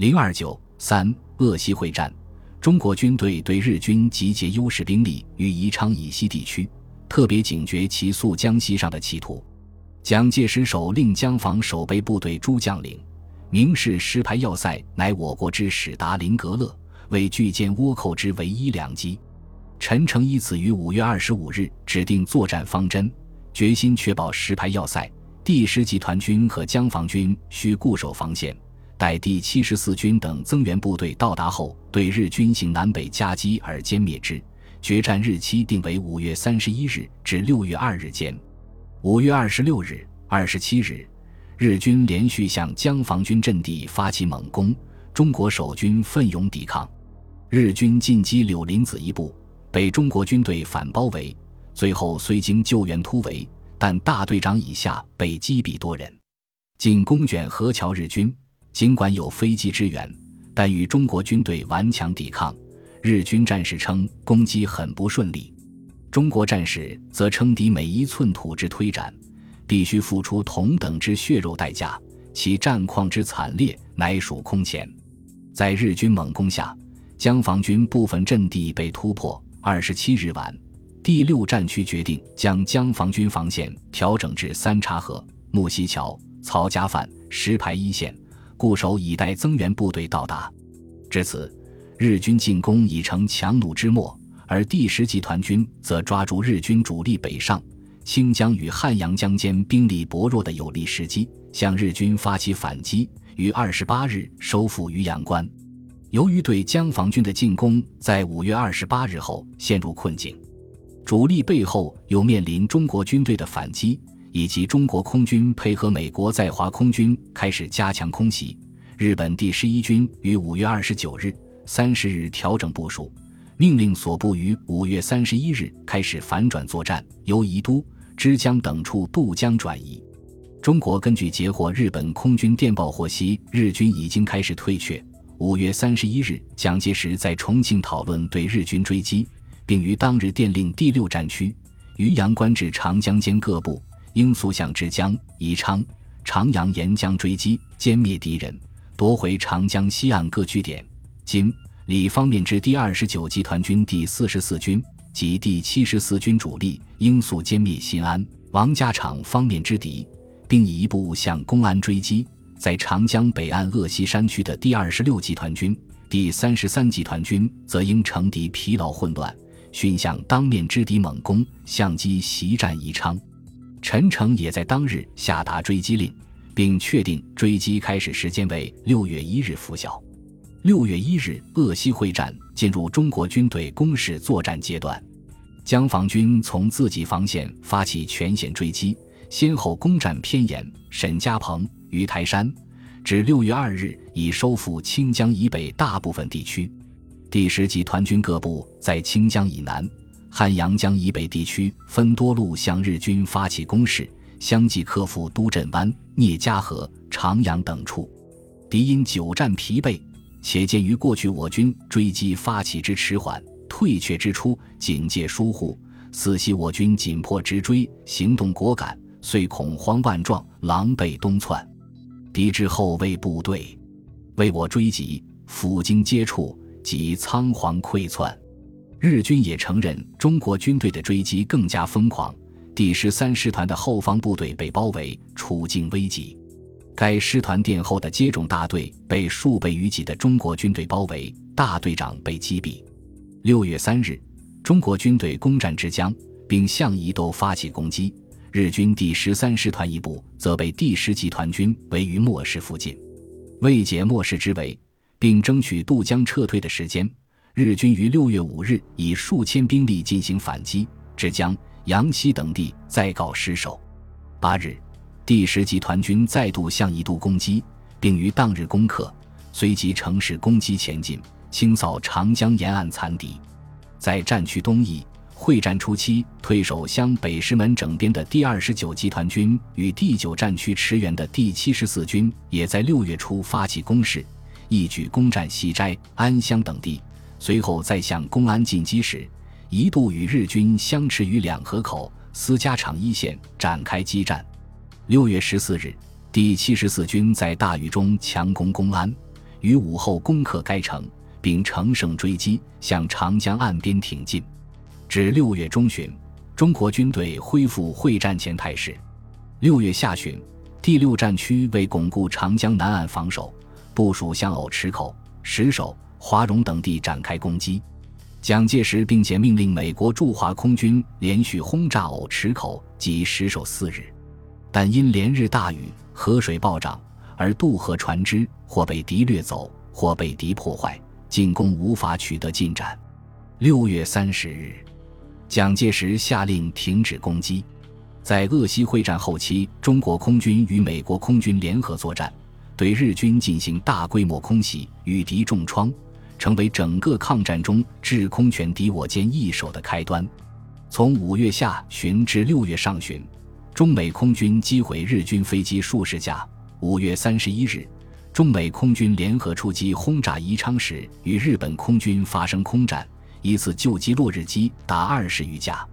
零二九三鄂西会战，中国军队对日军集结优势兵力于宜昌以西地区，特别警觉其溯江西上的企图。蒋介石手令江防守备部队诸将领，明示石牌要塞乃我国之史达林格勒，为拒歼倭寇之唯一良机。陈诚以此于五月二十五日指定作战方针，决心确保石牌要塞。第十集团军和江防军需固守防线，待第七十四军等增援部队到达后，对日军行南北夹击而歼灭之。决战日期定为五月三十一日至六月二日间。五月二十六日、二十七日，日军连续向江防军阵地发起猛攻，中国守军奋勇抵抗，日军进击柳林子一部，被中国军队反包围，最后虽经救援突围，但大队长以下被击毙多人。进攻卷河桥日军尽管有飞机支援，但与中国军队顽强抵抗。日军战士称攻击很不顺利。中国战士则称敌每一寸土之推展，必须付出同等之血肉代价，其战况之惨烈，乃属空前。在日军猛攻下，江防军部分阵地被突破。二十七日晚，第六战区决定将江防军防线调整至三岔河、木樨桥、曹家饭、石牌一线，固守以待增援部队到达。至此，日军进攻已成强弩之末。而第十集团军则抓住日军主力北上、清江与汉阳江间兵力薄弱的有利时机，向日军发起反击，于二十八日收复渔阳关。由于对江防军的进攻在五月二十八日后陷入困境，主力背后又面临中国军队的反击，以及中国空军配合美国在华空军开始加强空袭，日本第十一军于五月二十九日、三十日调整部署。命令所部于五月三十一日开始反转作战，由宜都、枝江等处渡江转移。中国根据截获日本空军电报获悉，日军已经开始退却。五月三十一日，蒋介石在重庆讨论对日军追击，并于当日电令第六战区渔阳关至长江间各部应速向枝江、宜昌、长阳沿江追击，歼灭敌人，夺回长江西岸各据点。今。李方面之第二十九集团军第四十四军及第七十四军主力应速歼灭新安、王家场方面之敌，并以一部向公安追击。在长江北岸鄂西山区的第二十六集团军、第三十三集团军，则因乘敌疲劳混乱，迅向当面之敌猛攻，相机袭占宜昌。陈诚也在当日下达追击令，并确定追击开始时间为六月一日拂晓。六月一日，鄂西会战进入中国军队攻势作战阶段。江防军从自己防线发起全线追击，先后攻占偏岩、沈家棚、鱼台山，至六月二日已收复清江以北大部分地区。第十集团军各部在清江以南、汉阳江以北地区分多路向日军发起攻势，相继克服都镇湾、聂家河、长阳等处。敌因久战疲惫。且鉴于过去我军追击发起之迟缓，退却之初警戒疏忽，似系我军紧迫直追，行动果敢，遂恐慌万状，狼狈东窜。敌之后卫部队为我追击，抚经接触，即仓皇溃窜。日军也承认中国军队的追击更加疯狂，第十三师团的后方部队被包围，处境危急。该师团殿后的接种大队被数倍于己的中国军队包围，大队长被击毙。六月三日，中国军队攻占之江，并向宜都发起攻击。日军第十三师团一部则被第十集团军围于莫市附近。为解莫市之围，并争取渡江撤退的时间，日军于六月五日以数千兵力进行反击，至江、阳西等地再告失守。八日。第十集团军再度向一度攻击，并于当日攻克，随即乘势攻击前进，清扫长江沿岸残敌。在战区东翼，会战初期退守湘北石门整编的第二十九集团军与第九战区驰援的第七十四军，也在六月初发起攻势，一举攻占西斋、安乡等地。随后再向公安进击时，一度与日军相持于两河口、司家场一线展开激战。六月十四日，第七十四军在大雨中强攻公安，于午后攻克该城，并乘胜追击，向长江岸边挺进。至六月中旬，中国军队恢复会战前态势。六月下旬，第六战区为巩固长江南岸防守，部署向瓯池口、石首、华容等地展开攻击。蒋介石并且命令美国驻华空军连续轰炸藕池口及石首四日，但因连日大雨，河水暴涨，而渡河船只或被敌掠走，或被敌破坏，进攻无法取得进展。六月三十日，蒋介石下令停止攻击。在鄂西会战后期，中国空军与美国空军联合作战，对日军进行大规模空袭，与敌重创。成为整个抗战中制空权敌我间易手的开端。从五月下旬至六月上旬，中美空军击毁日军飞机数十架。五月三十一日，中美空军联合出击轰炸宜昌时，与日本空军发生空战，一次就击落日机达二十余架。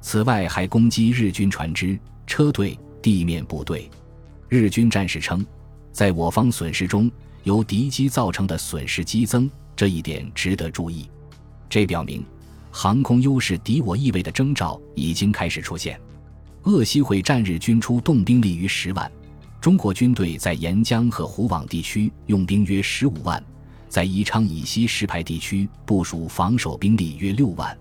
此外，还攻击日军船只、车队、地面部队。日军战士称，在我方损失中，由敌机造成的损失激增。这一点值得注意，这表明航空优势敌我意味的征兆已经开始出现。鄂西会战日军出动兵力逾十万，中国军队在沿江和湖广地区用兵约十五万，在宜昌以西石牌地区部署防守兵力约六万。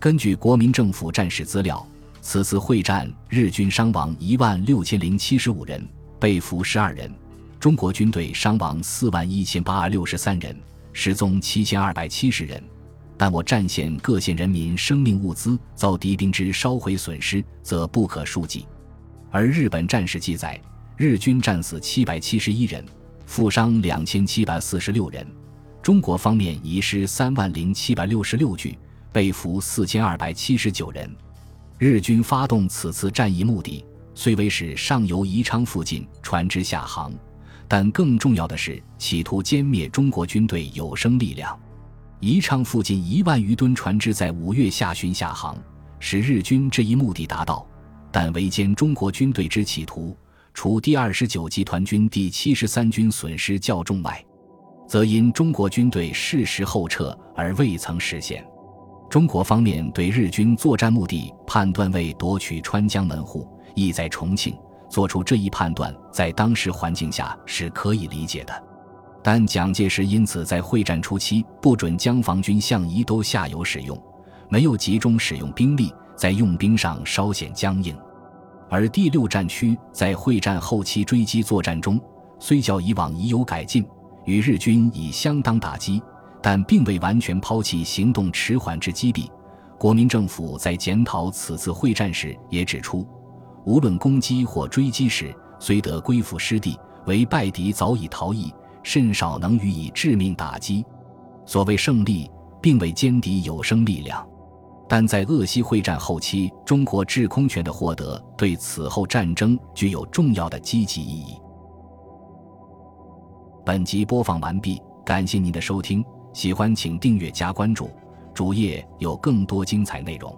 根据国民政府战史资料，此次会战日军伤亡一万六千零七十五人，被俘十二人，中国军队伤亡四万一千八百六十三人。失踪七千二百七十人，但我战线各县人民生命物资遭敌兵之烧毁损失则不可数计。而日本战史记载，日军战死七百七十一人，负伤两千七百四十六人；中国方面遗失三万零七百六十六具，被俘四千二百七十九人。日军发动此次战役目的，虽为使上游宜昌附近船只下航。但更重要的是，企图歼灭中国军队有生力量。宜昌附近一万余吨船只在五月下旬下航，使日军这一目的达到。但围歼中国军队之企图，除第二十九集团军第七十三军损失较重外，则因中国军队适时后撤而未曾实现。中国方面对日军作战目的判断为夺取川江门户，意在重庆。做出这一判断，在当时环境下是可以理解的，但蒋介石因此在会战初期不准将防军向宜都下游使用，没有集中使用兵力，在用兵上稍显僵硬。而第六战区在会战后期追击作战中，虽较以往已有改进，与日军已相当打击，但并未完全抛弃行动迟缓之击毙。国民政府在检讨此次会战时也指出。无论攻击或追击时，虽得归附失地，为败敌早已逃逸，甚少能予以致命打击。所谓胜利，并未歼敌有生力量，但在鄂西会战后期，中国制空权的获得，对此后战争具有重要的积极意义。本集播放完毕，感谢您的收听，喜欢请订阅加关注，主页有更多精彩内容。